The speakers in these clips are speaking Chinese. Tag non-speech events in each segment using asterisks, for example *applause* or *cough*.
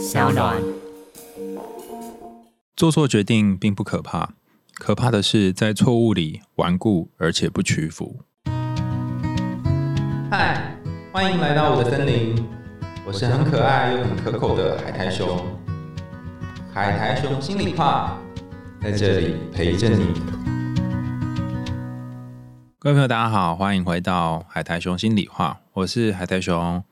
小暖。做错决定并不可怕，可怕的是在错误里顽固而且不屈服。嗨，欢迎来到我的森林，我是很可爱又很可口的海苔熊。海苔熊心里话，在这里陪着你。各位朋友，大家好，欢迎回到海苔熊心里话，我是海苔熊。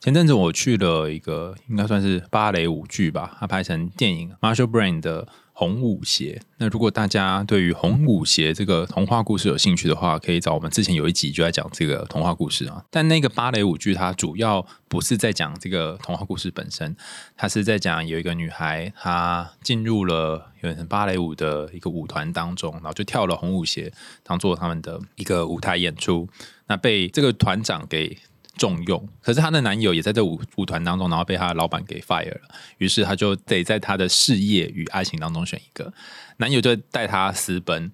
前阵子我去了一个应该算是芭蕾舞剧吧，它拍成电影，Marshall Brain 的《红舞鞋》。那如果大家对于《红舞鞋》这个童话故事有兴趣的话，可以找我们之前有一集就在讲这个童话故事啊。但那个芭蕾舞剧它主要不是在讲这个童话故事本身，它是在讲有一个女孩她进入了有点芭蕾舞的一个舞团当中，然后就跳了红舞鞋当做他们的一个舞台演出，那被这个团长给。重用，可是她的男友也在这舞舞团当中，然后被她的老板给 fire 了。于是她就得在她的事业与爱情当中选一个。男友就带她私奔，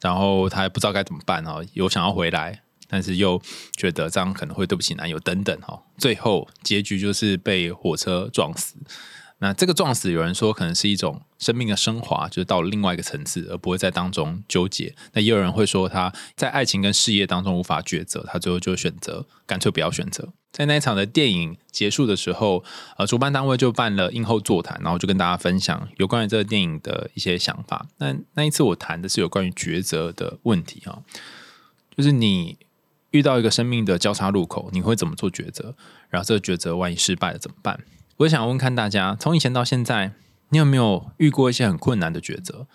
然后她也不知道该怎么办哦，有想要回来，但是又觉得这样可能会对不起男友等等哦。最后结局就是被火车撞死。那这个撞死，有人说可能是一种生命的升华，就是到了另外一个层次，而不会在当中纠结。那也有人会说他在爱情跟事业当中无法抉择，他最后就选择干脆不要选择。在那一场的电影结束的时候，呃，主办单位就办了映后座谈，然后就跟大家分享有关于这个电影的一些想法。那那一次我谈的是有关于抉择的问题啊，就是你遇到一个生命的交叉路口，你会怎么做抉择？然后这个抉择万一失败了怎么办？我想问看大家，从以前到现在，你有没有遇过一些很困难的抉择？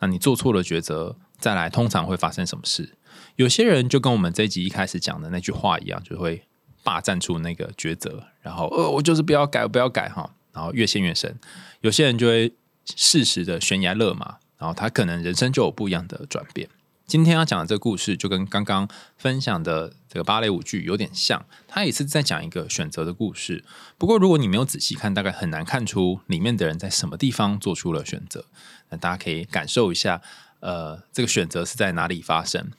那你做错了抉择，再来通常会发生什么事？有些人就跟我们这一集一开始讲的那句话一样，就会霸占出那个抉择，然后呃，我就是不要改，不要改哈，然后越陷越深。有些人就会适时的悬崖勒马，然后他可能人生就有不一样的转变。今天要讲的这个故事，就跟刚刚分享的这个芭蕾舞剧有点像，它也是在讲一个选择的故事。不过，如果你没有仔细看，大概很难看出里面的人在什么地方做出了选择。那大家可以感受一下，呃，这个选择是在哪里发生。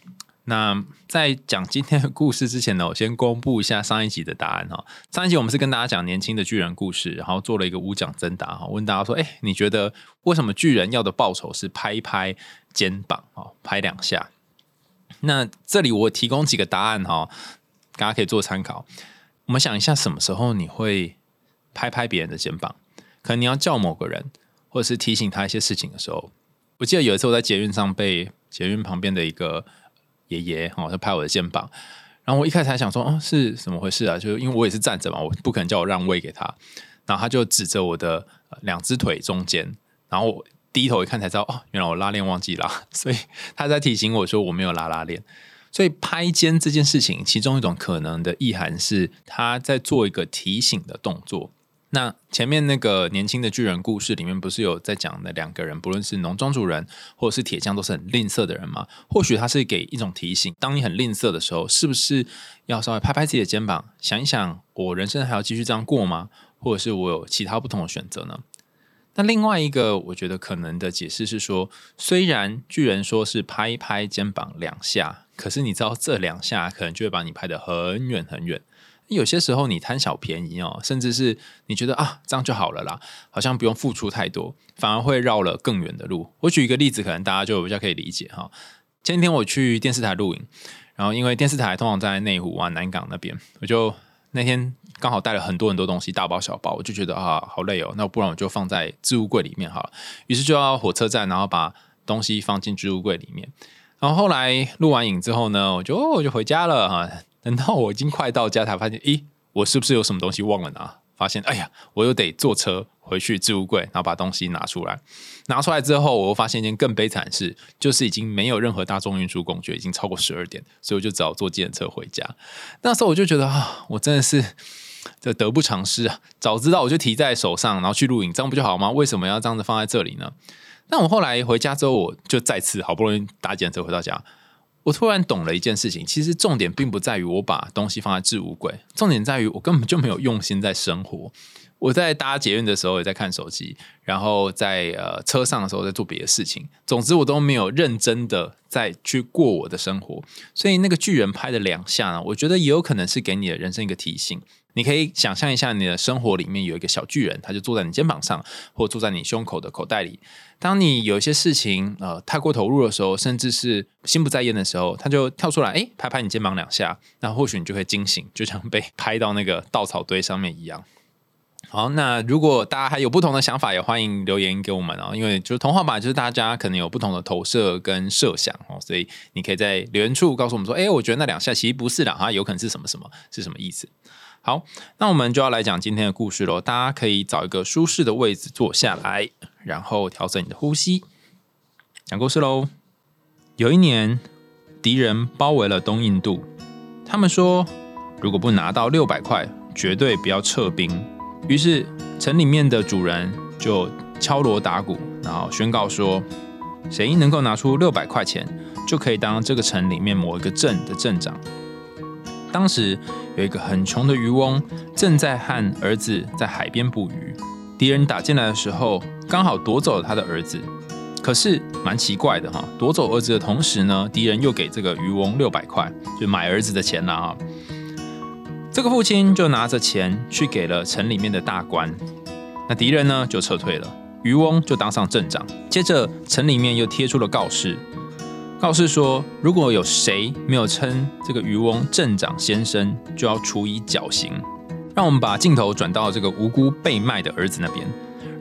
那在讲今天的故事之前呢，我先公布一下上一集的答案哈。上一集我们是跟大家讲年轻的巨人故事，然后做了一个五讲征答哈，问大家说：哎，你觉得为什么巨人要的报酬是拍一拍肩膀啊，拍两下？那这里我提供几个答案哈，大家可以做参考。我们想一下，什么时候你会拍拍别人的肩膀？可能你要叫某个人，或者是提醒他一些事情的时候。我记得有一次我在捷运上被捷运旁边的一个。爷爷哦，他拍我的肩膀，然后我一开始还想说，哦，是怎么回事啊？就因为我也是站着嘛，我不可能叫我让位给他。然后他就指着我的两只腿中间，然后低头一看才知道，哦，原来我拉链忘记拉，*laughs* 所以他在提醒我说我没有拉拉链。所以拍肩这件事情，其中一种可能的意涵是他在做一个提醒的动作。那前面那个年轻的巨人故事里面，不是有在讲的两个人，不论是农庄主人或者是铁匠，都是很吝啬的人吗？或许他是给一种提醒：当你很吝啬的时候，是不是要稍微拍拍自己的肩膀，想一想，我人生还要继续这样过吗？或者是我有其他不同的选择呢？那另外一个，我觉得可能的解释是说，虽然巨人说是拍一拍肩膀两下，可是你知道这两下可能就会把你拍得很远很远。有些时候你贪小便宜哦，甚至是你觉得啊这样就好了啦，好像不用付出太多，反而会绕了更远的路。我举一个例子，可能大家就比较可以理解哈。前天我去电视台录影，然后因为电视台通常在内湖啊、南港那边，我就那天刚好带了很多很多东西，大包小包，我就觉得啊好累哦，那不然我就放在置物柜里面好了。于是就到火车站，然后把东西放进置物柜里面。然后后来录完影之后呢，我就我就回家了哈。等到我已经快到家，才发现，咦，我是不是有什么东西忘了拿？发现，哎呀，我又得坐车回去置物柜，然后把东西拿出来。拿出来之后，我又发现一件更悲惨的事，就是已经没有任何大众运输工具，已经超过十二点，所以我就只好坐计程车回家。那时候我就觉得啊，我真的是这得不偿失啊！早知道我就提在手上，然后去录影，这样不就好吗？为什么要这样子放在这里呢？但我后来回家之后，我就再次好不容易搭计程车回到家。我突然懂了一件事情，其实重点并不在于我把东西放在置物柜，重点在于我根本就没有用心在生活。我在搭捷运的时候也在看手机，然后在呃车上的时候在做别的事情。总之，我都没有认真的在去过我的生活。所以那个巨人拍的两下呢，我觉得也有可能是给你的人生一个提醒。你可以想象一下，你的生活里面有一个小巨人，他就坐在你肩膀上，或坐在你胸口的口袋里。当你有一些事情呃太过投入的时候，甚至是心不在焉的时候，他就跳出来，哎，拍拍你肩膀两下，那或许你就会惊醒，就像被拍到那个稻草堆上面一样。好，那如果大家还有不同的想法，也欢迎留言给我们哦。因为就是童话吧，就是大家可能有不同的投射跟设想哦，所以你可以在留言处告诉我们说，哎，我觉得那两下其实不是的哈，有可能是什么什么，是什么意思？好，那我们就要来讲今天的故事喽。大家可以找一个舒适的位置坐下来，然后调整你的呼吸，讲故事喽。有一年，敌人包围了东印度，他们说，如果不拿到六百块，绝对不要撤兵。于是，城里面的主人就敲锣打鼓，然后宣告说：“谁能够拿出六百块钱，就可以当这个城里面某一个镇的镇长。”当时有一个很穷的渔翁，正在和儿子在海边捕鱼。敌人打进来的时候，刚好夺走了他的儿子。可是蛮奇怪的哈，夺走儿子的同时呢，敌人又给这个渔翁六百块，就买儿子的钱了啊。这个父亲就拿着钱去给了城里面的大官，那敌人呢就撤退了，渔翁就当上镇长。接着城里面又贴出了告示，告示说如果有谁没有称这个渔翁镇长先生，就要处以绞刑。让我们把镜头转到这个无辜被卖的儿子那边，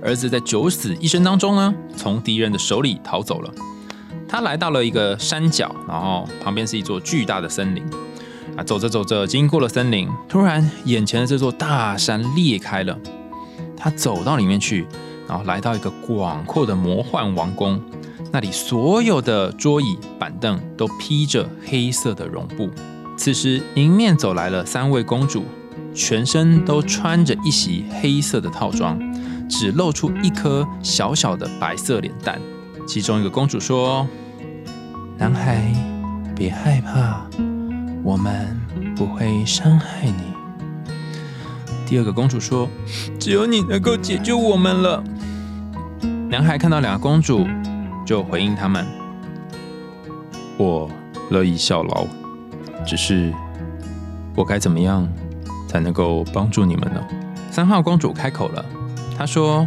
儿子在九死一生当中呢，从敌人的手里逃走了。他来到了一个山脚，然后旁边是一座巨大的森林。走着走着，经过了森林，突然眼前的这座大山裂开了。他走到里面去，然后来到一个广阔的魔幻王宫，那里所有的桌椅板凳都披着黑色的绒布。此时迎面走来了三位公主，全身都穿着一袭黑色的套装，只露出一颗小小的白色脸蛋。其中一个公主说：“男孩，别害怕。”我们不会伤害你。第二个公主说：“只有你能够解救我们了。”男孩看到两个公主，就回应他们：“我乐意效劳，只是我该怎么样才能够帮助你们呢？”三号公主开口了，她说：“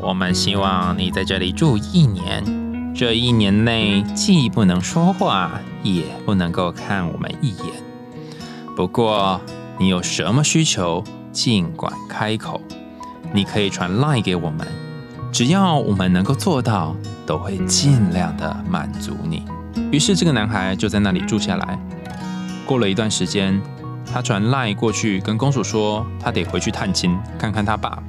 我们希望你在这里住一年。”这一年内既不能说话，也不能够看我们一眼。不过你有什么需求，尽管开口。你可以传 line 给我们，只要我们能够做到，都会尽量的满足你。于是这个男孩就在那里住下来。过了一段时间，他传 line 过去跟公主说，他得回去探亲，看看他爸。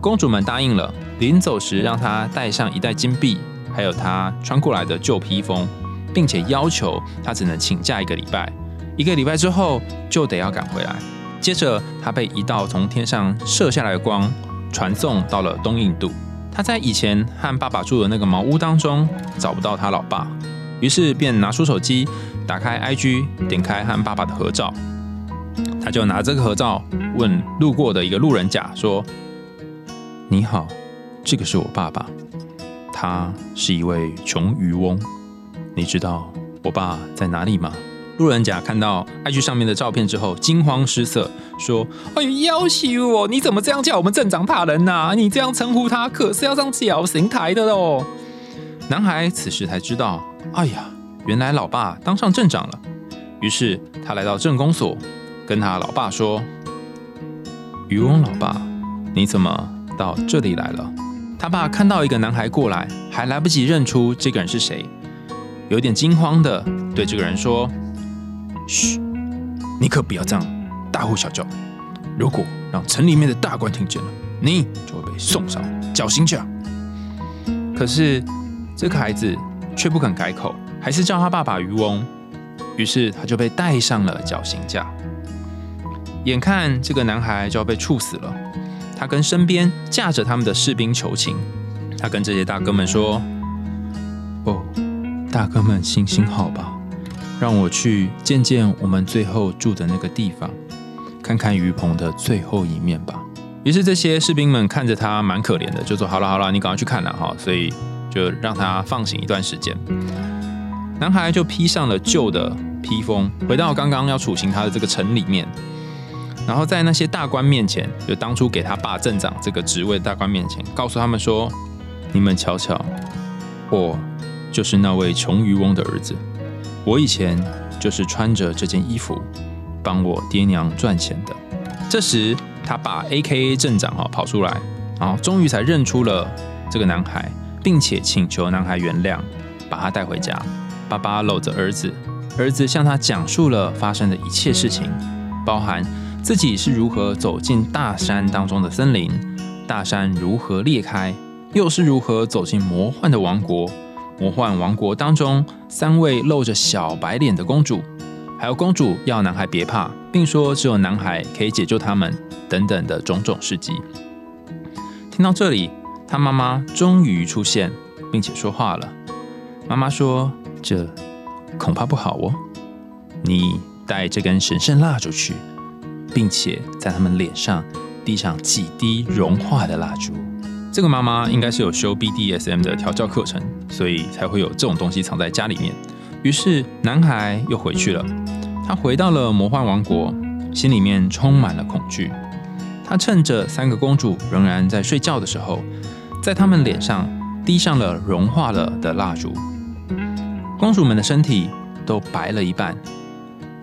公主们答应了，临走时让他带上一袋金币。还有他穿过来的旧披风，并且要求他只能请假一个礼拜，一个礼拜之后就得要赶回来。接着，他被一道从天上射下来的光传送到了东印度。他在以前和爸爸住的那个茅屋当中找不到他老爸，于是便拿出手机，打开 IG，点开和爸爸的合照。他就拿这个合照问路过的一个路人甲说：“你好，这个是我爸爸。”他是一位穷渔翁，你知道我爸在哪里吗？路人甲看到 IG 上面的照片之后，惊慌失色，说：“哎呦，要求我，你怎么这样叫我们镇长大人呐？你这样称呼他，可是要上绞刑台的哦。”男孩此时才知道，哎呀，原来老爸当上镇长了。于是他来到镇公所，跟他老爸说：“渔翁老爸，你怎么到这里来了？”他爸看到一个男孩过来，还来不及认出这个人是谁，有点惊慌的对这个人说：“嘘，你可不要这样大呼小叫，如果让城里面的大官听见了，你就会被送上绞刑架。”可是这个孩子却不肯改口，还是叫他爸爸渔翁。于是他就被带上了绞刑架。眼看这个男孩就要被处死了。他跟身边架着他们的士兵求情，他跟这些大哥们说：“哦，大哥们，行行好吧，让我去见见我们最后住的那个地方，看看鱼棚的最后一面吧。”于是这些士兵们看着他蛮可怜的，就说：“好了好了，你赶快去看了哈。”所以就让他放行一段时间。男孩就披上了旧的披风，回到刚刚要处刑他的这个城里面，然后在那些大官面前，就当初给他爸镇长这个职位的大官面前，告诉他们说：“你们瞧瞧，我就是那位穷渔翁的儿子，我以前就是穿着这件衣服帮我爹娘赚钱的。”这时，他把 A.K.A 镇长哈跑出来，然后终于才认出了这个男孩，并且请求男孩原谅，把他带回家。爸爸搂着儿子，儿子向他讲述了发生的一切事情，包含自己是如何走进大山当中的森林，大山如何裂开，又是如何走进魔幻的王国，魔幻王国当中三位露着小白脸的公主，还有公主要男孩别怕，并说只有男孩可以解救他们，等等的种种事迹。听到这里，他妈妈终于出现，并且说话了。妈妈说。这恐怕不好哦。你带这根神圣蜡烛去，并且在他们脸上滴上几滴融化的蜡烛。这个妈妈应该是有修 BDSM 的调教课程，所以才会有这种东西藏在家里面。于是男孩又回去了。他回到了魔幻王国，心里面充满了恐惧。他趁着三个公主仍然在睡觉的时候，在他们脸上滴上了融化了的蜡烛。公主们的身体都白了一半，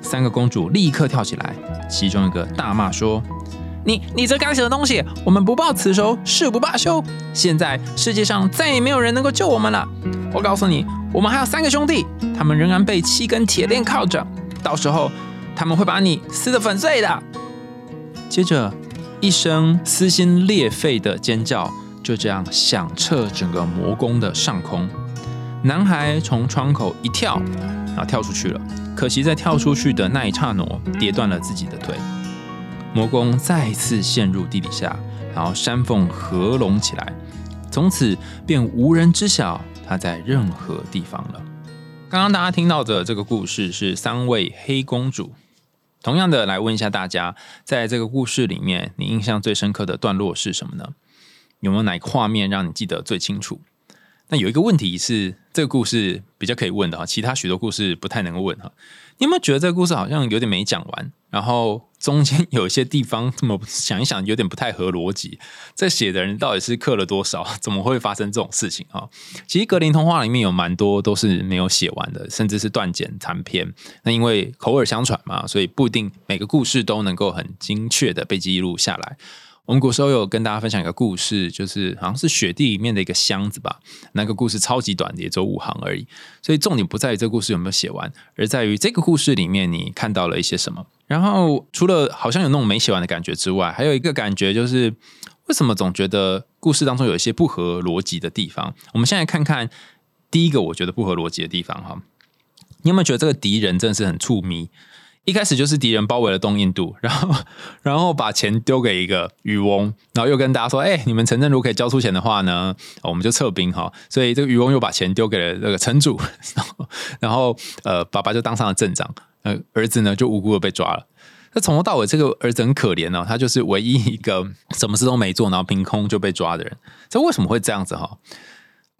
三个公主立刻跳起来，其中一个大骂说：“你你这该死的东西！我们不报此仇，誓不罢休！现在世界上再也没有人能够救我们了。我告诉你，我们还有三个兄弟，他们仍然被七根铁链铐着，到时候他们会把你撕得粉碎的。”接着，一声撕心裂肺的尖叫就这样响彻整个魔宫的上空。男孩从窗口一跳，然后跳出去了。可惜在跳出去的那一刹那，跌断了自己的腿。魔宫再次陷入地底下，然后山缝合拢起来，从此便无人知晓他在任何地方了。刚刚大家听到的这个故事是三位黑公主。同样的，来问一下大家，在这个故事里面，你印象最深刻的段落是什么呢？有没有哪个画面让你记得最清楚？那有一个问题是，这个故事比较可以问的哈，其他许多故事不太能问哈。你有没有觉得这个故事好像有点没讲完？然后中间有一些地方，这么想一想，有点不太合逻辑。这写的人到底是刻了多少？*laughs* 怎么会发生这种事情啊？其实格林童话里面有蛮多都是没有写完的，甚至是断简残篇。那因为口耳相传嘛，所以不一定每个故事都能够很精确的被记录下来。我们古时候有跟大家分享一个故事，就是好像是雪地里面的一个箱子吧。那个故事超级短的，也只有五行而已。所以重点不在于这个故事有没有写完，而在于这个故事里面你看到了一些什么。然后除了好像有那种没写完的感觉之外，还有一个感觉就是，为什么总觉得故事当中有一些不合逻辑的地方？我们现在看看第一个我觉得不合逻辑的地方哈。你有没有觉得这个敌人真的是很触迷？一开始就是敌人包围了东印度，然后然后把钱丢给一个渔翁，然后又跟大家说：“哎，你们城镇如果可以交出钱的话呢，我们就撤兵哈。”所以这个渔翁又把钱丢给了这个城主，然后呃，爸爸就当上了镇长，呃，儿子呢就无辜的被抓了。那从头到尾，这个儿子很可怜哦，他就是唯一一个什么事都没做，然后凭空就被抓的人。这为什么会这样子哈？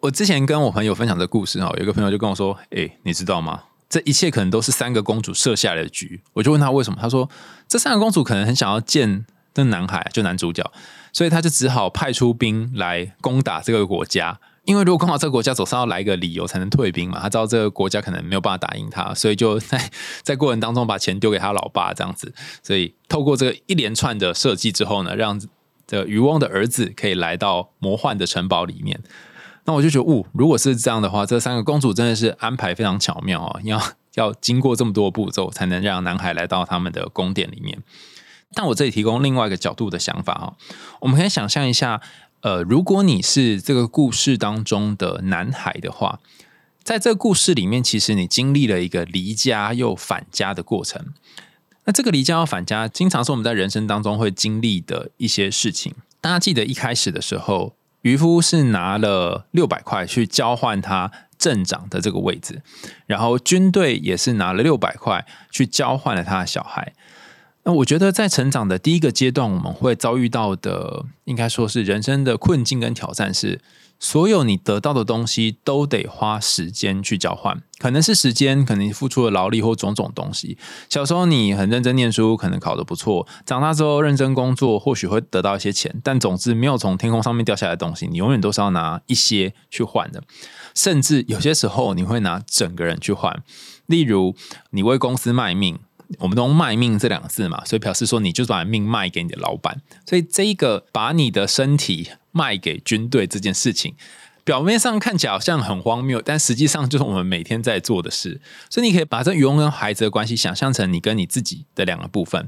我之前跟我朋友分享这故事哈，有个朋友就跟我说：“哎，你知道吗？”这一切可能都是三个公主设下来的局，我就问他为什么，他说这三个公主可能很想要见那男孩，就男主角，所以他就只好派出兵来攻打这个国家。因为如果攻打这个国家，总是要来一个理由才能退兵嘛。他知道这个国家可能没有办法打赢他，所以就在 *laughs* 在过程当中把钱丢给他老爸这样子。所以透过这个一连串的设计之后呢，让这渔翁的儿子可以来到魔幻的城堡里面。那我就觉得，哦，如果是这样的话，这三个公主真的是安排非常巧妙啊！要要经过这么多步骤，才能让男孩来到他们的宫殿里面。但我这里提供另外一个角度的想法啊，我们可以想象一下，呃，如果你是这个故事当中的男孩的话，在这个故事里面，其实你经历了一个离家又返家的过程。那这个离家又返家，经常是我们在人生当中会经历的一些事情。大家记得一开始的时候。渔夫是拿了六百块去交换他镇长的这个位置，然后军队也是拿了六百块去交换了他的小孩。那我觉得在成长的第一个阶段，我们会遭遇到的，应该说是人生的困境跟挑战是。所有你得到的东西都得花时间去交换，可能是时间，可能付出了劳力或种种东西。小时候你很认真念书，可能考得不错；长大之后认真工作，或许会得到一些钱。但总之，没有从天空上面掉下来的东西，你永远都是要拿一些去换的。甚至有些时候，你会拿整个人去换。例如，你为公司卖命，我们都用“卖命”这两个字嘛，所以表示说，你就把命卖给你的老板。所以这一个把你的身体。卖给军队这件事情，表面上看起来好像很荒谬，但实际上就是我们每天在做的事。所以你可以把这渔翁跟孩子的关系想象成你跟你自己的两个部分。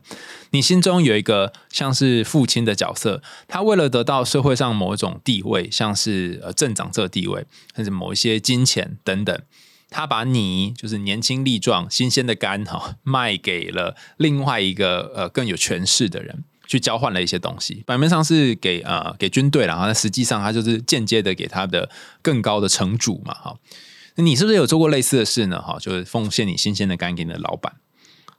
你心中有一个像是父亲的角色，他为了得到社会上某一种地位，像是呃镇长这个地位，甚至某一些金钱等等，他把你就是年轻力壮、新鲜的肝哈，卖给了另外一个呃更有权势的人。去交换了一些东西，表面上是给呃给军队然后实际上他就是间接的给他的更高的城主嘛，哈，那你是不是有做过类似的事呢？哈，就是奉献你新鲜的肝给你的老板。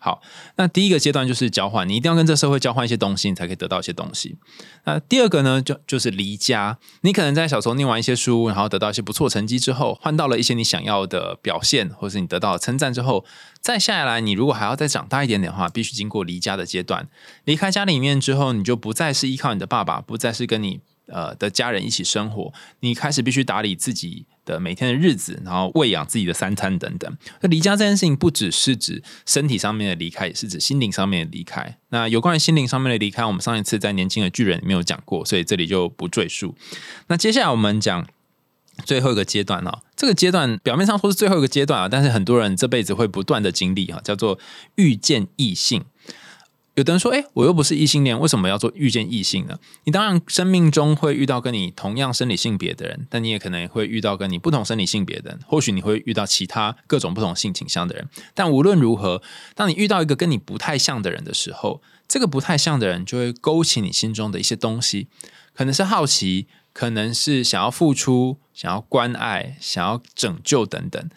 好，那第一个阶段就是交换，你一定要跟这社会交换一些东西，你才可以得到一些东西。那第二个呢，就就是离家。你可能在小时候念完一些书，然后得到一些不错成绩之后，换到了一些你想要的表现，或是你得到了称赞之后，再下来，你如果还要再长大一点点的话，必须经过离家的阶段。离开家里面之后，你就不再是依靠你的爸爸，不再是跟你。呃，的家人一起生活，你开始必须打理自己的每天的日子，然后喂养自己的三餐等等。那离家这件事情，不只是指身体上面的离开，也是指心灵上面的离开。那有关于心灵上面的离开，我们上一次在年轻的巨人里面有讲过，所以这里就不赘述。那接下来我们讲最后一个阶段啊，这个阶段表面上说是最后一个阶段啊，但是很多人这辈子会不断的经历啊，叫做遇见异性。有的人说：“哎，我又不是异性恋，为什么要做遇见异性呢？”你当然生命中会遇到跟你同样生理性别的人，但你也可能会遇到跟你不同生理性别的人。或许你会遇到其他各种不同性倾向的人。但无论如何，当你遇到一个跟你不太像的人的时候，这个不太像的人就会勾起你心中的一些东西，可能是好奇，可能是想要付出、想要关爱、想要拯救等等。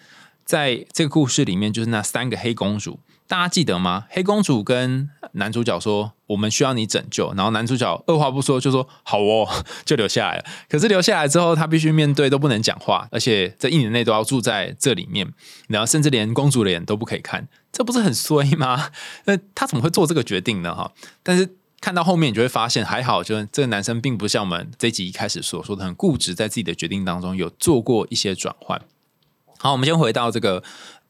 在这个故事里面，就是那三个黑公主。大家记得吗？黑公主跟男主角说：“我们需要你拯救。”然后男主角二话不说就说：“好哦，*laughs* 就留下来了。”可是留下来之后，他必须面对都不能讲话，而且这一年内都要住在这里面，然后甚至连公主脸都不可以看，这不是很衰吗？*laughs* 那他怎么会做这个决定呢？哈！但是看到后面，你就会发现，还好，就是这个男生并不像我们这一集一开始所说的很固执，在自己的决定当中有做过一些转换。好，我们先回到这个。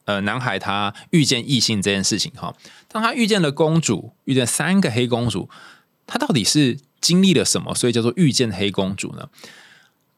呃，男孩他遇见异性这件事情哈，当他遇见了公主，遇见三个黑公主，他到底是经历了什么？所以叫做遇见黑公主呢？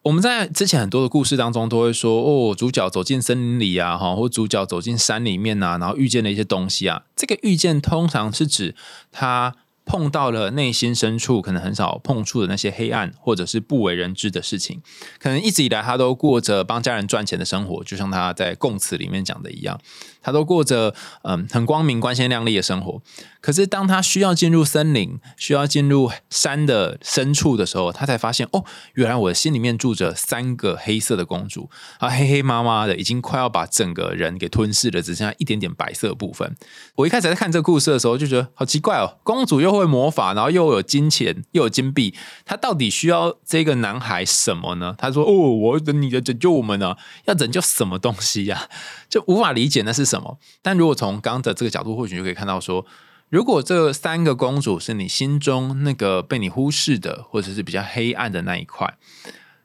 我们在之前很多的故事当中都会说，哦，主角走进森林里啊，哈，或主角走进山里面啊，然后遇见了一些东西啊。这个遇见通常是指他。碰到了内心深处可能很少碰触的那些黑暗，或者是不为人知的事情，可能一直以来他都过着帮家人赚钱的生活，就像他在供词里面讲的一样，他都过着嗯很光明、光鲜亮丽的生活。可是当他需要进入森林、需要进入山的深处的时候，他才发现哦，原来我的心里面住着三个黑色的公主，啊，黑黑麻麻的，已经快要把整个人给吞噬了，只剩下一点点白色部分。我一开始在看这个故事的时候，就觉得好奇怪哦，公主又。会魔法，然后又有金钱，又有金币，她到底需要这个男孩什么呢？他说：“哦，我等你的拯救我们呢，要拯救什么东西呀？就无法理解那是什么。但如果从刚的这个角度，或许就可以看到说，如果这三个公主是你心中那个被你忽视的，或者是比较黑暗的那一块，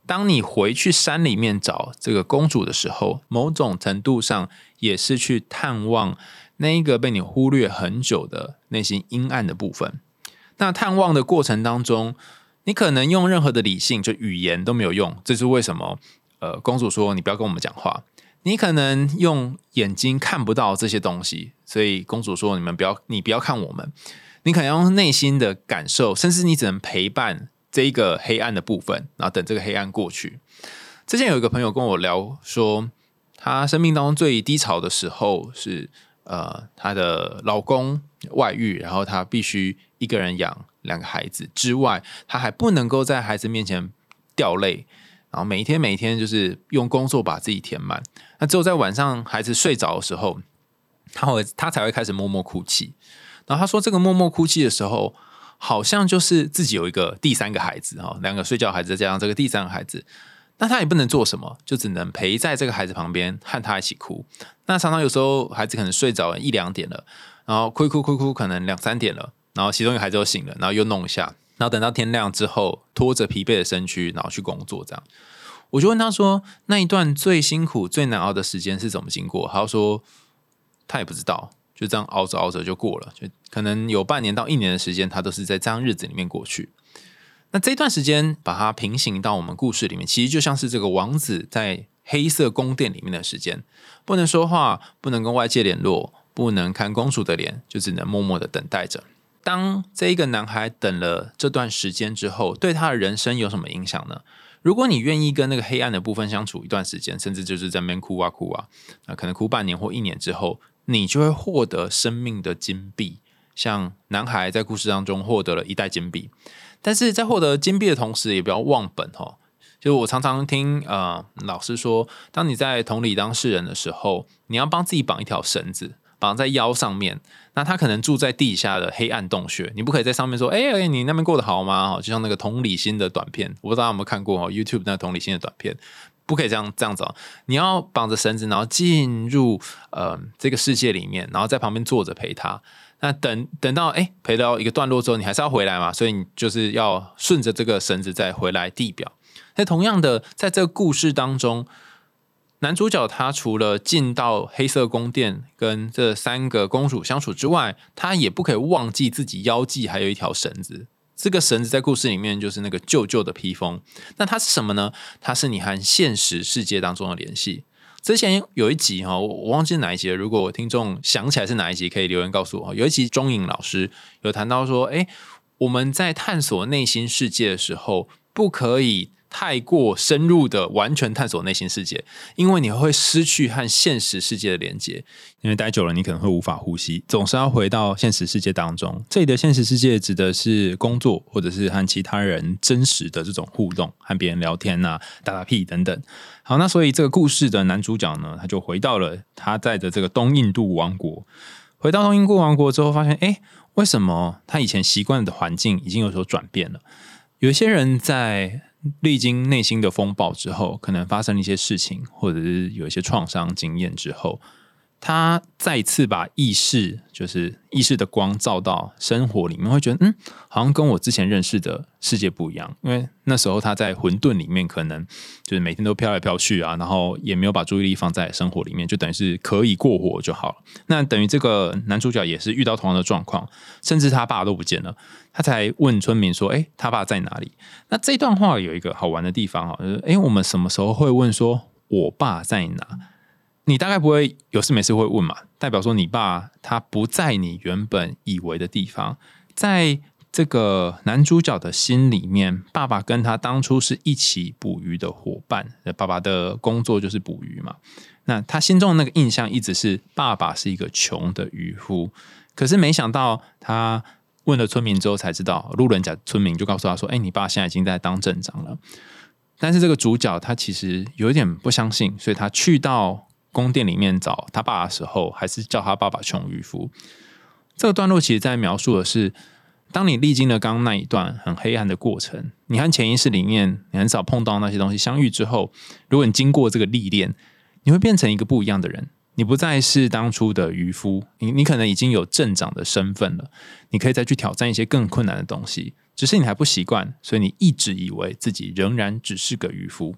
当你回去山里面找这个公主的时候，某种程度上也是去探望。”那一个被你忽略很久的内心阴暗的部分，那探望的过程当中，你可能用任何的理性，就语言都没有用。这是为什么？呃，公主说你不要跟我们讲话。你可能用眼睛看不到这些东西，所以公主说你们不要，你不要看我们。你可能用内心的感受，甚至你只能陪伴这一个黑暗的部分，然后等这个黑暗过去。之前有一个朋友跟我聊说，他生命当中最低潮的时候是。呃，她的老公外遇，然后她必须一个人养两个孩子之外，她还不能够在孩子面前掉泪，然后每一天每一天就是用工作把自己填满。那只有在晚上孩子睡着的时候，他会他才会开始默默哭泣。然后他说，这个默默哭泣的时候，好像就是自己有一个第三个孩子哈，两个睡觉孩子加上这个第三个孩子，那他也不能做什么，就只能陪在这个孩子旁边和他一起哭。那常常有时候孩子可能睡着一两点了，然后哭哭哭哭，可能两三点了，然后其中一个孩子又醒了，然后又弄一下，然后等到天亮之后，拖着疲惫的身躯，然后去工作这样。我就问他说：“那一段最辛苦、最难熬的时间是怎么经过？”他说：“他也不知道，就这样熬着熬着就过了，就可能有半年到一年的时间，他都是在这样日子里面过去。那这段时间把它平行到我们故事里面，其实就像是这个王子在黑色宫殿里面的时间，不能说话，不能跟外界联络，不能看公主的脸，就只能默默的等待着。当这一个男孩等了这段时间之后，对他的人生有什么影响呢？”如果你愿意跟那个黑暗的部分相处一段时间，甚至就是在那边哭啊哭啊，啊，可能哭半年或一年之后，你就会获得生命的金币。像男孩在故事当中获得了一袋金币，但是在获得金币的同时，也不要忘本哈。就是我常常听呃老师说，当你在同理当事人的时候，你要帮自己绑一条绳子。绑在腰上面，那他可能住在地下的黑暗洞穴，你不可以在上面说：“哎哎，你那边过得好吗？”哦，就像那个同理心的短片，我不知道有没有看过哦，YouTube 那个同理心的短片，不可以这样这样子哦。你要绑着绳子，然后进入呃这个世界里面，然后在旁边坐着陪他。那等等到哎陪到一个段落之后，你还是要回来嘛，所以你就是要顺着这个绳子再回来地表。那同样的，在这个故事当中。男主角他除了进到黑色宫殿跟这三个公主相处之外，他也不可以忘记自己腰系还有一条绳子。这个绳子在故事里面就是那个旧旧的披风。那它是什么呢？它是你和现实世界当中的联系。之前有一集哈，我忘记哪一集了。如果听众想起来是哪一集，可以留言告诉我。有一集中影老师有谈到说，哎，我们在探索内心世界的时候，不可以。太过深入的完全探索内心世界，因为你会失去和现实世界的连接。因为待久了，你可能会无法呼吸，总是要回到现实世界当中。这里的现实世界指的是工作，或者是和其他人真实的这种互动，和别人聊天呐、打打屁等等。好，那所以这个故事的男主角呢，他就回到了他在的这个东印度王国。回到东印度王国之后，发现哎，为什么他以前习惯的环境已经有所转变了？有些人在。历经内心的风暴之后，可能发生了一些事情，或者是有一些创伤经验之后。他再次把意识，就是意识的光照到生活里面，会觉得嗯，好像跟我之前认识的世界不一样。因为那时候他在混沌里面，可能就是每天都飘来飘去啊，然后也没有把注意力放在生活里面，就等于是可以过活就好了。那等于这个男主角也是遇到同样的状况，甚至他爸都不见了，他才问村民说：“哎，他爸在哪里？”那这段话有一个好玩的地方啊，就是哎，我们什么时候会问说“我爸在哪”？你大概不会有事没事会问嘛？代表说你爸他不在你原本以为的地方，在这个男主角的心里面，爸爸跟他当初是一起捕鱼的伙伴，爸爸的工作就是捕鱼嘛。那他心中的那个印象一直是爸爸是一个穷的渔夫，可是没想到他问了村民之后才知道，路人甲村民就告诉他说：“哎，你爸现在已经在当镇长了。”但是这个主角他其实有点不相信，所以他去到。宫殿里面找他爸的时候，还是叫他爸爸穷渔夫。这个段落其实在描述的是，当你历经了刚刚那一段很黑暗的过程，你和潜意识里面你很少碰到那些东西相遇之后，如果你经过这个历练，你会变成一个不一样的人。你不再是当初的渔夫，你你可能已经有镇长的身份了，你可以再去挑战一些更困难的东西。只是你还不习惯，所以你一直以为自己仍然只是个渔夫。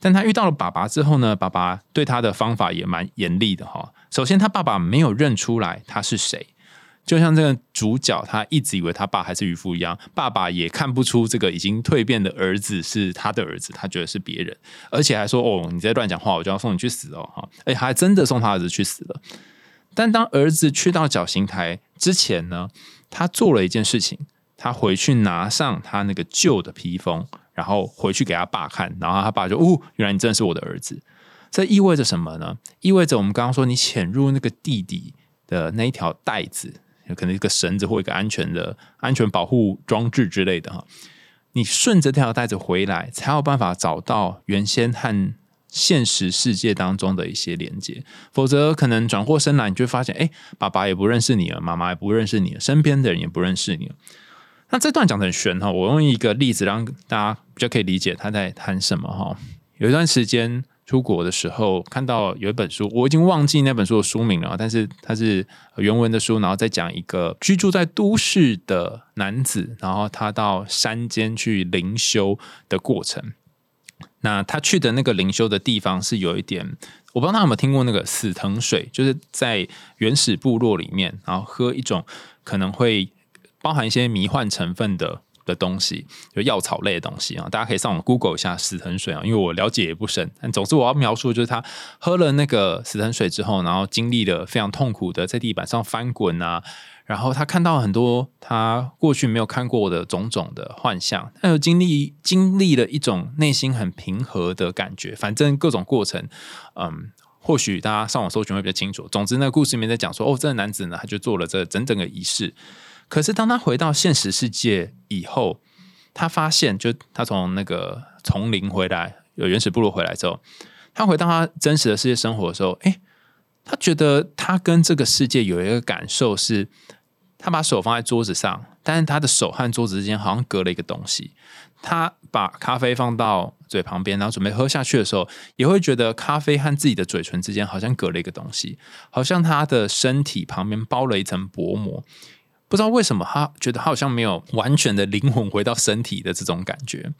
但他遇到了爸爸之后呢？爸爸对他的方法也蛮严厉的哈。首先，他爸爸没有认出来他是谁，就像这个主角，他一直以为他爸还是渔夫一样。爸爸也看不出这个已经蜕变的儿子是他的儿子，他觉得是别人，而且还说：“哦，你在乱讲话，我就要送你去死哦！”哈，哎，还真的送他儿子去死了。但当儿子去到绞刑台之前呢，他做了一件事情，他回去拿上他那个旧的披风。然后回去给他爸看，然后他爸就哦，原来你真的是我的儿子。这意味着什么呢？意味着我们刚刚说你潜入那个地底的那一条带子，有可能一个绳子或一个安全的安全保护装置之类的哈。你顺着这条带子回来，才有办法找到原先和现实世界当中的一些连接，否则可能转过身来，你就会发现，哎，爸爸也不认识你了，妈妈也不认识你了，身边的人也不认识你了。那这段讲的很玄哈，我用一个例子让大家比较可以理解他在谈什么哈。有一段时间出国的时候，看到有一本书，我已经忘记那本书的书名了，但是它是原文的书，然后再讲一个居住在都市的男子，然后他到山间去灵修的过程。那他去的那个灵修的地方是有一点，我不知道他有没有听过那个死藤水，就是在原始部落里面，然后喝一种可能会包含一些迷幻成分的的东西，就药草类的东西啊。大家可以上网 Google 一下死藤水啊，因为我了解也不深。但总之我要描述就是他喝了那个死藤水之后，然后经历了非常痛苦的在地板上翻滚啊。然后他看到很多他过去没有看过的种种的幻象，他又经历经历了一种内心很平和的感觉。反正各种过程，嗯，或许大家上网搜寻会比较清楚。总之，那个故事里面在讲说，哦，这个男子呢，他就做了这整整个仪式。可是当他回到现实世界以后，他发现，就他从那个丛林回来，有原始部落回来之后，他回到他真实的世界生活的时候，哎，他觉得他跟这个世界有一个感受是。他把手放在桌子上，但是他的手和桌子之间好像隔了一个东西。他把咖啡放到嘴旁边，然后准备喝下去的时候，也会觉得咖啡和自己的嘴唇之间好像隔了一个东西，好像他的身体旁边包了一层薄膜。不知道为什么，他觉得他好像没有完全的灵魂回到身体的这种感觉。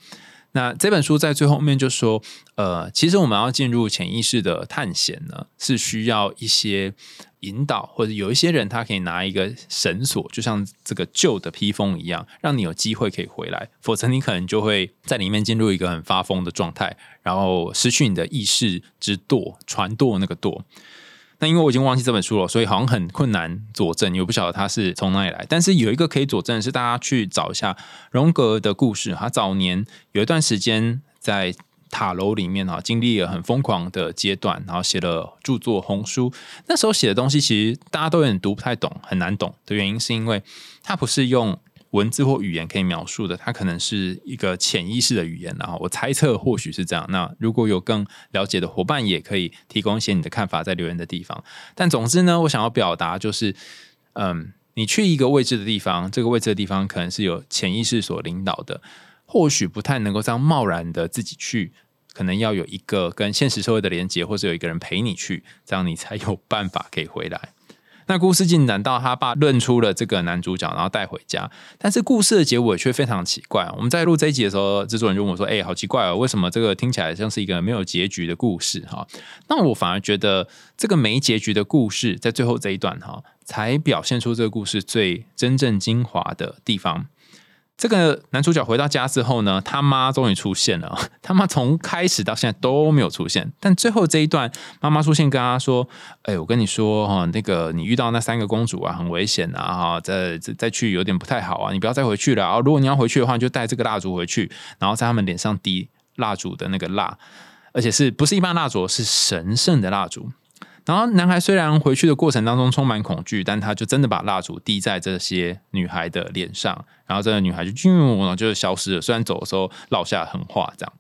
那这本书在最后面就说，呃，其实我们要进入潜意识的探险呢，是需要一些。引导，或者有一些人，他可以拿一个绳索，就像这个旧的披风一样，让你有机会可以回来。否则，你可能就会在里面进入一个很发疯的状态，然后失去你的意识之舵，船舵那个舵。那因为我已经忘记这本书了，所以好像很困难佐证，也不晓得他是从哪里来。但是有一个可以佐证，是大家去找一下荣格的故事。他早年有一段时间在。塔楼里面啊，经历了很疯狂的阶段，然后写了著作红书。那时候写的东西，其实大家都有点读不太懂，很难懂的原因，是因为它不是用文字或语言可以描述的，它可能是一个潜意识的语言。然后我猜测或许是这样。那如果有更了解的伙伴，也可以提供一些你的看法在留言的地方。但总之呢，我想要表达就是，嗯，你去一个未知的地方，这个未知的地方可能是有潜意识所领导的。或许不太能够这样贸然的自己去，可能要有一个跟现实社会的连接，或者有一个人陪你去，这样你才有办法可以回来。那故事进展到他爸认出了这个男主角，然后带回家，但是故事的结尾却非常奇怪。我们在录这一集的时候，制作人就问我说：“哎，好奇怪哦，为什么这个听起来像是一个没有结局的故事？”哈，那我反而觉得这个没结局的故事，在最后这一段哈，才表现出这个故事最真正精华的地方。这个男主角回到家之后呢，他妈终于出现了。*laughs* 他妈从开始到现在都没有出现，但最后这一段，妈妈出现跟他说：“哎，我跟你说哈，那个你遇到那三个公主啊，很危险啊，哈，再再去有点不太好啊，你不要再回去了啊。如果你要回去的话，就带这个蜡烛回去，然后在他们脸上滴蜡烛的那个蜡，而且是不是一般蜡烛，是神圣的蜡烛。”然后男孩虽然回去的过程当中充满恐惧，但他就真的把蜡烛滴在这些女孩的脸上，然后这个女孩就就就消失了。虽然走的时候落下狠话，这样。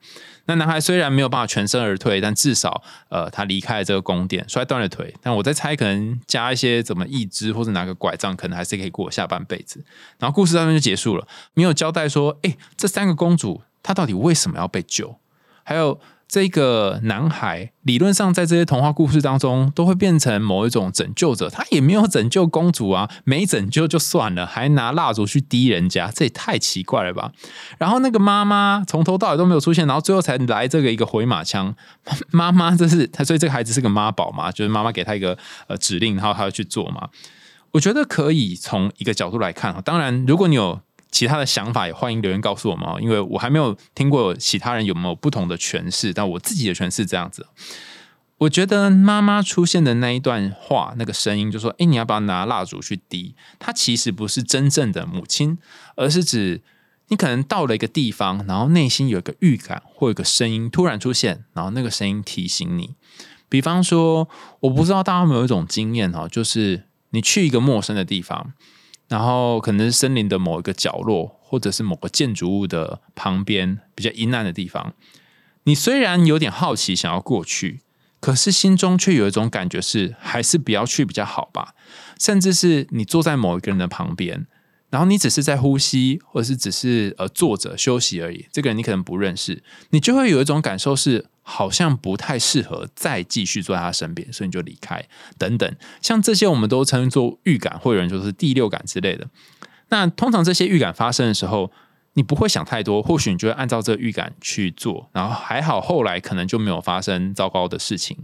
那男孩虽然没有办法全身而退，但至少呃他离开了这个宫殿，摔断了腿。但我在猜，可能加一些怎么义肢或者拿个拐杖，可能还是可以过下半辈子。然后故事到这就结束了，没有交代说，哎，这三个公主她到底为什么要被救？还有。这个男孩理论上在这些童话故事当中都会变成某一种拯救者，他也没有拯救公主啊，没拯救就算了，还拿蜡烛去滴人家，这也太奇怪了吧？然后那个妈妈从头到尾都没有出现，然后最后才来这个一个回马枪，妈妈这是他，所以这个孩子是个妈宝嘛？就是妈妈给他一个呃指令，然后他要去做嘛？我觉得可以从一个角度来看当然如果你有。其他的想法也欢迎留言告诉我们哦，因为我还没有听过其他人有没有不同的诠释，但我自己的诠释这样子。我觉得妈妈出现的那一段话，那个声音就说：“哎，你要不要拿蜡烛去滴？”它其实不是真正的母亲，而是指你可能到了一个地方，然后内心有一个预感，或有个声音突然出现，然后那个声音提醒你。比方说，我不知道大家有没有一种经验哈，就是你去一个陌生的地方。然后可能是森林的某一个角落，或者是某个建筑物的旁边比较阴暗的地方，你虽然有点好奇想要过去，可是心中却有一种感觉是还是不要去比较好吧。甚至是你坐在某一个人的旁边，然后你只是在呼吸，或者是只是呃坐着休息而已。这个人你可能不认识，你就会有一种感受是好像不太适合再继续坐在他身边，所以你就离开。等等，像这些我们都称作预感，或有人说是第六感之类的。那通常这些预感发生的时候。你不会想太多，或许你就会按照这个预感去做，然后还好，后来可能就没有发生糟糕的事情。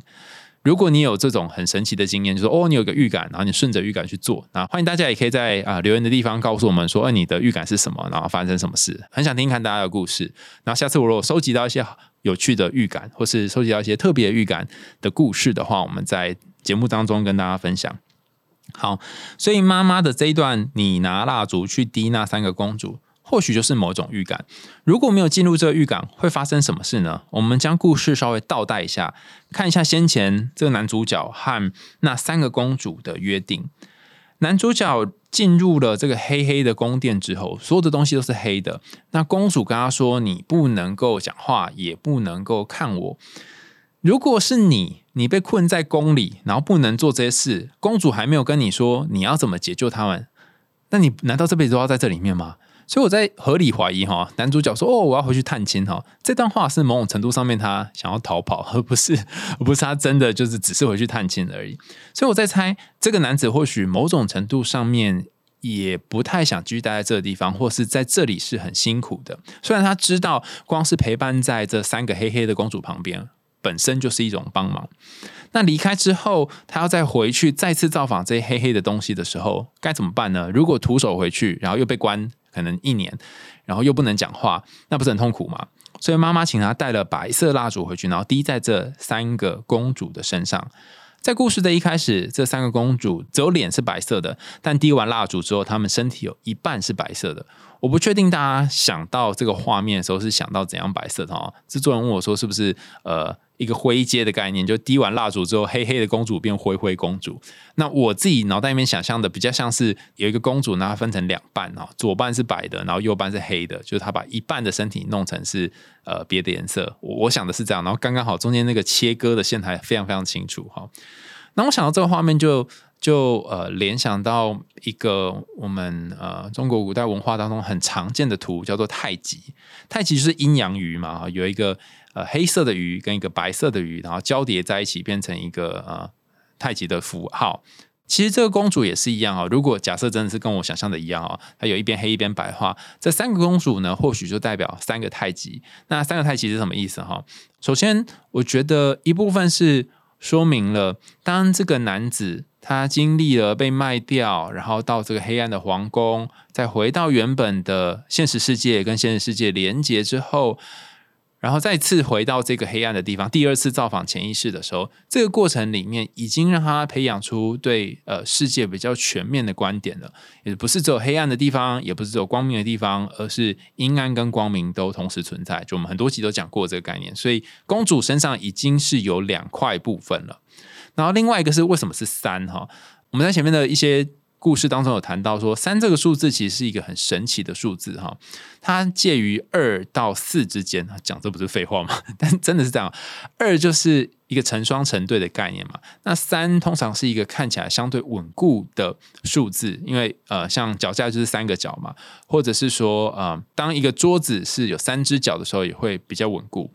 如果你有这种很神奇的经验，就是哦，你有个预感，然后你顺着预感去做，那欢迎大家也可以在啊留言的地方告诉我们说，哎，你的预感是什么，然后发生什么事，很想听看大家的故事。然后下次我如果收集到一些有趣的预感，或是收集到一些特别预感的故事的话，我们在节目当中跟大家分享。好，所以妈妈的这一段，你拿蜡烛去滴那三个公主。或许就是某种预感。如果没有进入这个预感，会发生什么事呢？我们将故事稍微倒带一下，看一下先前这个男主角和那三个公主的约定。男主角进入了这个黑黑的宫殿之后，所有的东西都是黑的。那公主跟他说：“你不能够讲话，也不能够看我。”如果是你，你被困在宫里，然后不能做这些事，公主还没有跟你说你要怎么解救他们，那你难道这辈子都要在这里面吗？所以我在合理怀疑哈，男主角说：“哦，我要回去探亲哈。”这段话是某种程度上面他想要逃跑，而不是 *laughs* 而不是他真的就是只是回去探亲而已。所以我在猜，这个男子或许某种程度上面也不太想继续待在这个地方，或是在这里是很辛苦的。虽然他知道，光是陪伴在这三个黑黑的公主旁边，本身就是一种帮忙。那离开之后，他要再回去再次造访这些黑黑的东西的时候，该怎么办呢？如果徒手回去，然后又被关。可能一年，然后又不能讲话，那不是很痛苦吗？所以妈妈请他带了白色蜡烛回去，然后滴在这三个公主的身上。在故事的一开始，这三个公主只有脸是白色的，但滴完蜡烛之后，她们身体有一半是白色的。我不确定大家想到这个画面的时候是想到怎样摆设的哦。制作人问我说：“是不是呃？”一个灰阶的概念，就滴完蜡烛之后，黑黑的公主变灰灰公主。那我自己脑袋里面想象的比较像是有一个公主，然后分成两半哦，左半是白的，然后右半是黑的，就是她把一半的身体弄成是呃别的颜色。我想的是这样，然后刚刚好中间那个切割的线还非常非常清楚哈。那我想到这个画面，就就呃联想到一个我们呃中国古代文化当中很常见的图，叫做太极。太极就是阴阳鱼嘛，有一个。呃，黑色的鱼跟一个白色的鱼，然后交叠在一起，变成一个呃太极的符号。其实这个公主也是一样啊。如果假设真的是跟我想象的一样啊，它有一边黑一边白的话，这三个公主呢，或许就代表三个太极。那三个太极是什么意思哈？首先，我觉得一部分是说明了，当这个男子他经历了被卖掉，然后到这个黑暗的皇宫，再回到原本的现实世界，跟现实世界连接之后。然后再次回到这个黑暗的地方，第二次造访潜意识的时候，这个过程里面已经让他培养出对呃世界比较全面的观点了，也不是只有黑暗的地方，也不是只有光明的地方，而是阴暗跟光明都同时存在。就我们很多集都讲过这个概念，所以公主身上已经是有两块部分了。然后另外一个是为什么是三哈？我们在前面的一些。故事当中有谈到说，三这个数字其实是一个很神奇的数字哈，它介于二到四之间。讲这不是废话吗？*laughs* 但真的是这样，二就是一个成双成对的概念嘛。那三通常是一个看起来相对稳固的数字，因为呃，像脚架就是三个脚嘛，或者是说呃，当一个桌子是有三只脚的时候，也会比较稳固。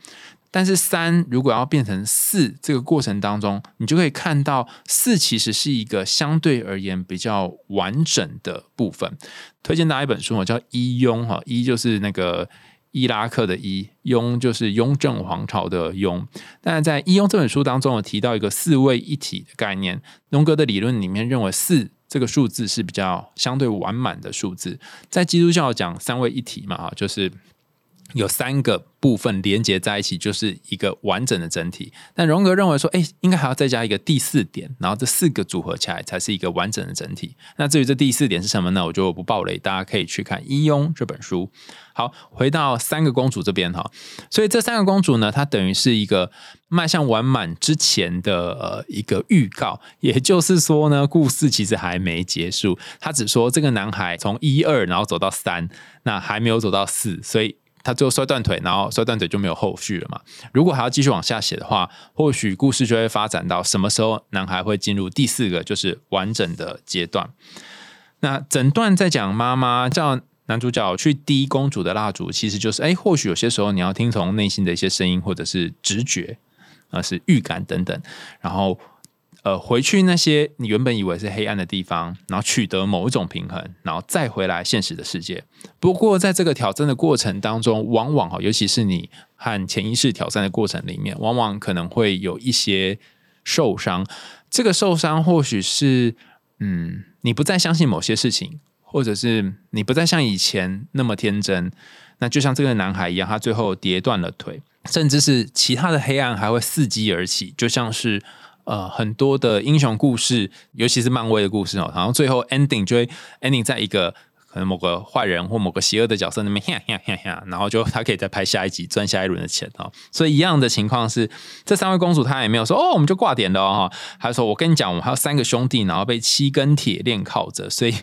但是三如果要变成四，这个过程当中，你就可以看到四其实是一个相对而言比较完整的部分。推荐大家一本书我，叫《伊雍》哈，伊就是那个伊拉克的伊，雍就是雍正皇朝的雍。但在《伊雍》这本书当中，有提到一个四位一体的概念。荣格的理论里面认为四这个数字是比较相对完满的数字。在基督教讲三位一体嘛，哈，就是。有三个部分连接在一起，就是一个完整的整体。但荣格认为说，哎，应该还要再加一个第四点，然后这四个组合起来才是一个完整的整体。那至于这第四点是什么呢？我就不爆雷，大家可以去看《伊庸》这本书。好，回到三个公主这边哈，所以这三个公主呢，它等于是一个迈向完满之前的呃一个预告。也就是说呢，故事其实还没结束，他只说这个男孩从一二然后走到三，那还没有走到四，所以。他最后摔断腿，然后摔断腿就没有后续了嘛。如果还要继续往下写的话，或许故事就会发展到什么时候男孩会进入第四个就是完整的阶段。那整段在讲妈妈叫男主角去滴公主的蜡烛，其实就是哎，或许有些时候你要听从内心的一些声音，或者是直觉，啊，是预感等等，然后。呃，回去那些你原本以为是黑暗的地方，然后取得某一种平衡，然后再回来现实的世界。不过，在这个挑战的过程当中，往往哈，尤其是你和潜意识挑战的过程里面，往往可能会有一些受伤。这个受伤或许是，嗯，你不再相信某些事情，或者是你不再像以前那么天真。那就像这个男孩一样，他最后跌断了腿，甚至是其他的黑暗还会伺机而起，就像是。呃，很多的英雄故事，尤其是漫威的故事哦，然后最后 ending 就会 ending 在一个可能某个坏人或某个邪恶的角色那边，哈哈哈哈，然后就他可以再拍下一集赚下一轮的钱哦。所以一样的情况是，这三位公主她也没有说哦，我们就挂点了哈，她说我跟你讲，我们还有三个兄弟，然后被七根铁链铐着，所以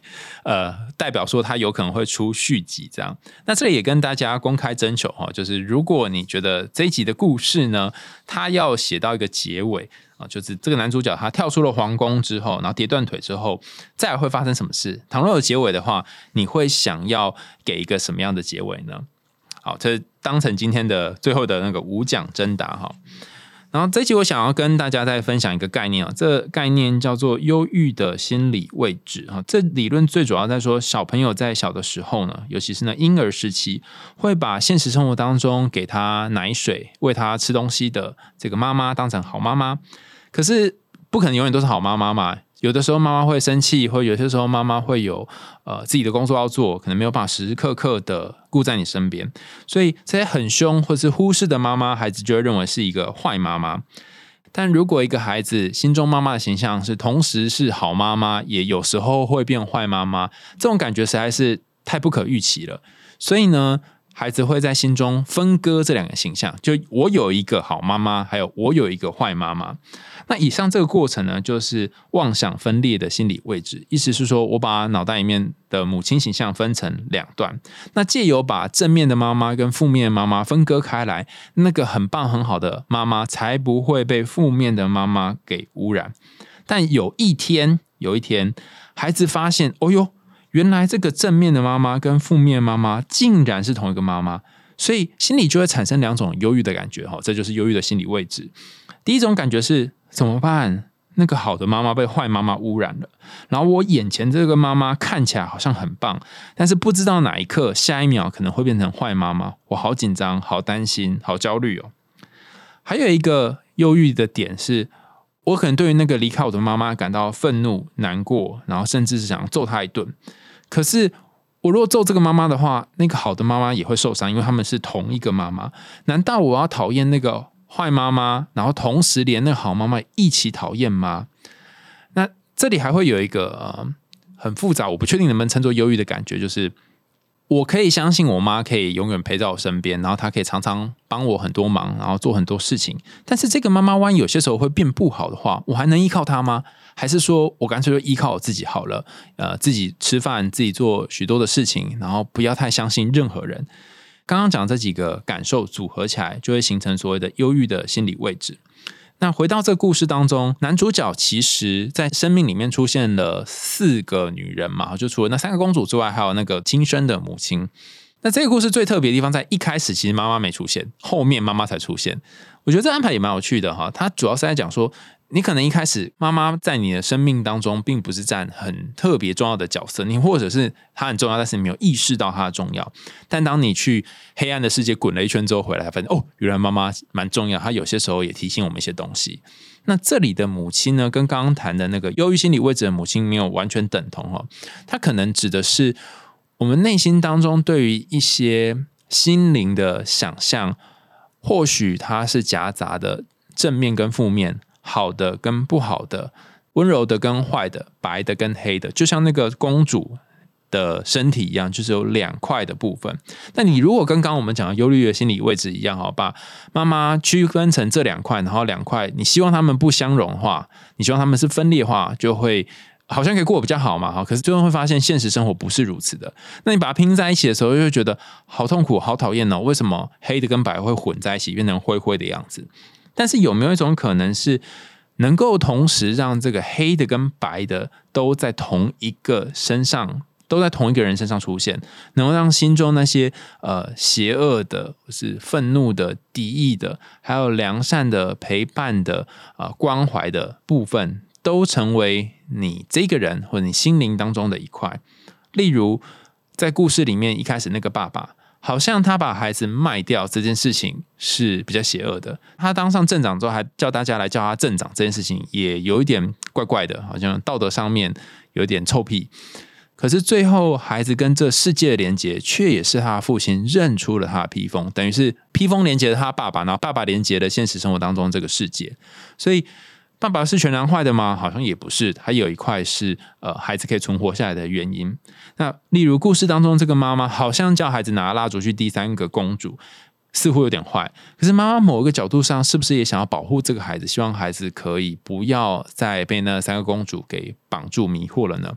呃，代表说他有可能会出续集这样。那这里也跟大家公开征求哈，就是如果你觉得这一集的故事呢，他要写到一个结尾。啊，就是这个男主角他跳出了皇宫之后，然后跌断腿之后，再会发生什么事？倘若有结尾的话，你会想要给一个什么样的结尾呢？好，这当成今天的最后的那个五讲真答哈。然后这期我想要跟大家再分享一个概念啊，这概念叫做忧郁的心理位置啊。这理论最主要在说，小朋友在小的时候呢，尤其是呢婴儿时期，会把现实生活当中给他奶水、喂他吃东西的这个妈妈当成好妈妈。可是不可能永远都是好妈妈嘛？有的时候妈妈会生气，或有些时候妈妈会有呃自己的工作要做，可能没有办法时时刻刻的顾在你身边。所以这些很凶或是忽视的妈妈，孩子就会认为是一个坏妈妈。但如果一个孩子心中妈妈的形象是同时是好妈妈，也有时候会变坏妈妈，这种感觉实在是太不可预期了。所以呢？孩子会在心中分割这两个形象，就我有一个好妈妈，还有我有一个坏妈妈。那以上这个过程呢，就是妄想分裂的心理位置。意思是说，我把脑袋里面的母亲形象分成两段，那借由把正面的妈妈跟负面妈妈分割开来，那个很棒很好的妈妈才不会被负面的妈妈给污染。但有一天，有一天，孩子发现，哦哟。原来这个正面的妈妈跟负面妈妈竟然是同一个妈妈，所以心里就会产生两种忧郁的感觉哈，这就是忧郁的心理位置。第一种感觉是怎么办？那个好的妈妈被坏妈妈污染了，然后我眼前这个妈妈看起来好像很棒，但是不知道哪一刻下一秒可能会变成坏妈妈，我好紧张、好担心、好焦虑哦。还有一个忧郁的点是。我可能对于那个离开我的妈妈感到愤怒、难过，然后甚至是想揍她一顿。可是，我如果揍这个妈妈的话，那个好的妈妈也会受伤，因为他们是同一个妈妈。难道我要讨厌那个坏妈妈，然后同时连那好妈妈一起讨厌吗？那这里还会有一个呃很复杂，我不确定能不能称作忧郁的感觉，就是。我可以相信我妈可以永远陪在我身边，然后她可以常常帮我很多忙，然后做很多事情。但是这个妈妈万一有些时候会变不好的话，我还能依靠她吗？还是说我干脆就依靠我自己好了？呃，自己吃饭，自己做许多的事情，然后不要太相信任何人。刚刚讲这几个感受组合起来，就会形成所谓的忧郁的心理位置。那回到这个故事当中，男主角其实在生命里面出现了四个女人嘛，就除了那三个公主之外，还有那个亲生的母亲。那这个故事最特别的地方在一开始，其实妈妈没出现，后面妈妈才出现。我觉得这安排也蛮有趣的哈。它主要是在讲说。你可能一开始妈妈在你的生命当中并不是占很特别重要的角色，你或者是她很重要，但是你没有意识到她的重要。但当你去黑暗的世界滚了一圈之后回来，发现哦，原来妈妈蛮重要。她有些时候也提醒我们一些东西。那这里的母亲呢，跟刚刚谈的那个忧郁心理位置的母亲没有完全等同哦。她可能指的是我们内心当中对于一些心灵的想象，或许它是夹杂的正面跟负面。好的跟不好的，温柔的跟坏的，白的跟黑的，就像那个公主的身体一样，就是有两块的部分。那你如果跟刚刚我们讲的忧虑的心理位置一样，好把妈妈区分成这两块，然后两块，你希望他们不相融化，你希望他们是分裂化，就会好像可以过得比较好嘛，哈，可是最后会发现现实生活不是如此的。那你把它拼在一起的时候，又会觉得好痛苦、好讨厌哦。为什么黑的跟白会混在一起，变成灰灰的样子？但是有没有一种可能是，能够同时让这个黑的跟白的都在同一个身上，都在同一个人身上出现，能够让心中那些呃邪恶的、是愤怒的、敌意的，还有良善的、陪伴的、啊关怀的部分，都成为你这个人或者你心灵当中的一块。例如，在故事里面一开始那个爸爸。好像他把孩子卖掉这件事情是比较邪恶的。他当上镇长之后，还叫大家来叫他镇长，这件事情也有一点怪怪的，好像道德上面有点臭屁。可是最后，孩子跟这世界的连接，却也是他父亲认出了他的披风，等于是披风连接了他爸爸，然后爸爸连接了现实生活当中这个世界，所以。爸爸是全然坏的吗？好像也不是，还有一块是呃，孩子可以存活下来的原因。那例如故事当中这个妈妈，好像叫孩子拿蜡烛去第三个公主，似乎有点坏。可是妈妈某一个角度上，是不是也想要保护这个孩子，希望孩子可以不要再被那三个公主给绑住迷惑了呢？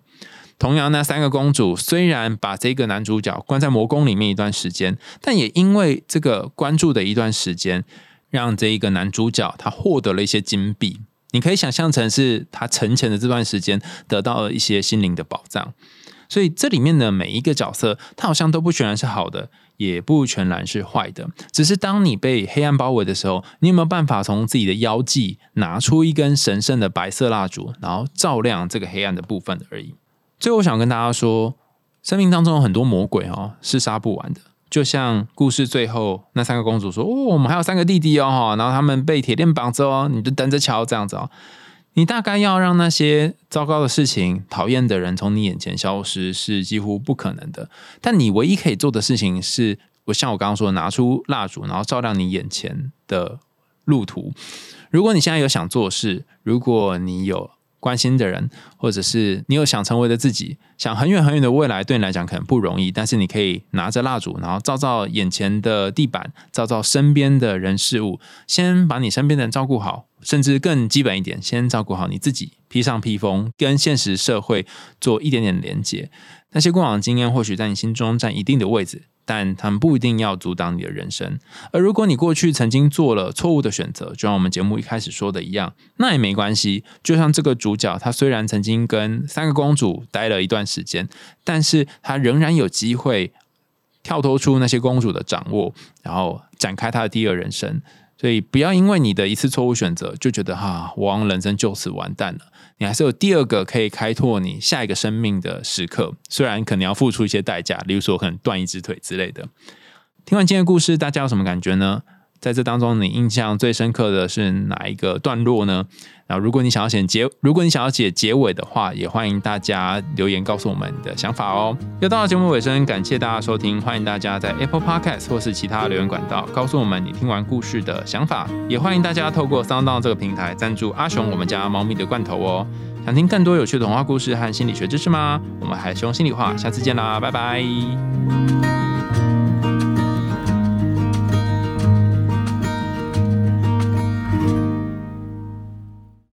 同样，那三个公主虽然把这个男主角关在魔宫里面一段时间，但也因为这个关注的一段时间，让这一个男主角他获得了一些金币。你可以想象成是他沉潜的这段时间得到了一些心灵的保障，所以这里面的每一个角色，他好像都不全然是好的，也不全然是坏的。只是当你被黑暗包围的时候，你有没有办法从自己的腰际拿出一根神圣的白色蜡烛，然后照亮这个黑暗的部分而已？最后，我想跟大家说，生命当中有很多魔鬼哦，是杀不完的。就像故事最后那三个公主说：“哦，我们还有三个弟弟哦，然后他们被铁链绑着哦，你就等着瞧，这样子哦。你大概要让那些糟糕的事情、讨厌的人从你眼前消失，是几乎不可能的。但你唯一可以做的事情是，我像我刚刚说，拿出蜡烛，然后照亮你眼前的路途。如果你现在有想做事，如果你有……关心的人，或者是你有想成为的自己，想很远很远的未来，对你来讲可能不容易。但是你可以拿着蜡烛，然后照照眼前的地板，照照身边的人事物，先把你身边的人照顾好，甚至更基本一点，先照顾好你自己，披上披风，跟现实社会做一点点连接。那些过往的经验或许在你心中占一定的位置。但他们不一定要阻挡你的人生，而如果你过去曾经做了错误的选择，就像我们节目一开始说的一样，那也没关系。就像这个主角，他虽然曾经跟三个公主待了一段时间，但是他仍然有机会跳脱出那些公主的掌握，然后展开他的第二人生。所以，不要因为你的一次错误选择，就觉得哈，我人生就此完蛋了。你还是有第二个可以开拓你下一个生命的时刻，虽然可能要付出一些代价，例如说可能断一只腿之类的。听完今天的故事，大家有什么感觉呢？在这当中，你印象最深刻的是哪一个段落呢？然后，如果你想要写结，如果你想要写结尾的话，也欢迎大家留言告诉我们的想法哦。又到了节目尾声，感谢大家收听，欢迎大家在 Apple Podcast 或是其他留言管道告诉我们你听完故事的想法，也欢迎大家透过 Sound 这个平台赞助阿雄我们家猫咪的罐头哦。想听更多有趣的童话故事和心理学知识吗？我们海熊心里话，下次见啦，拜拜。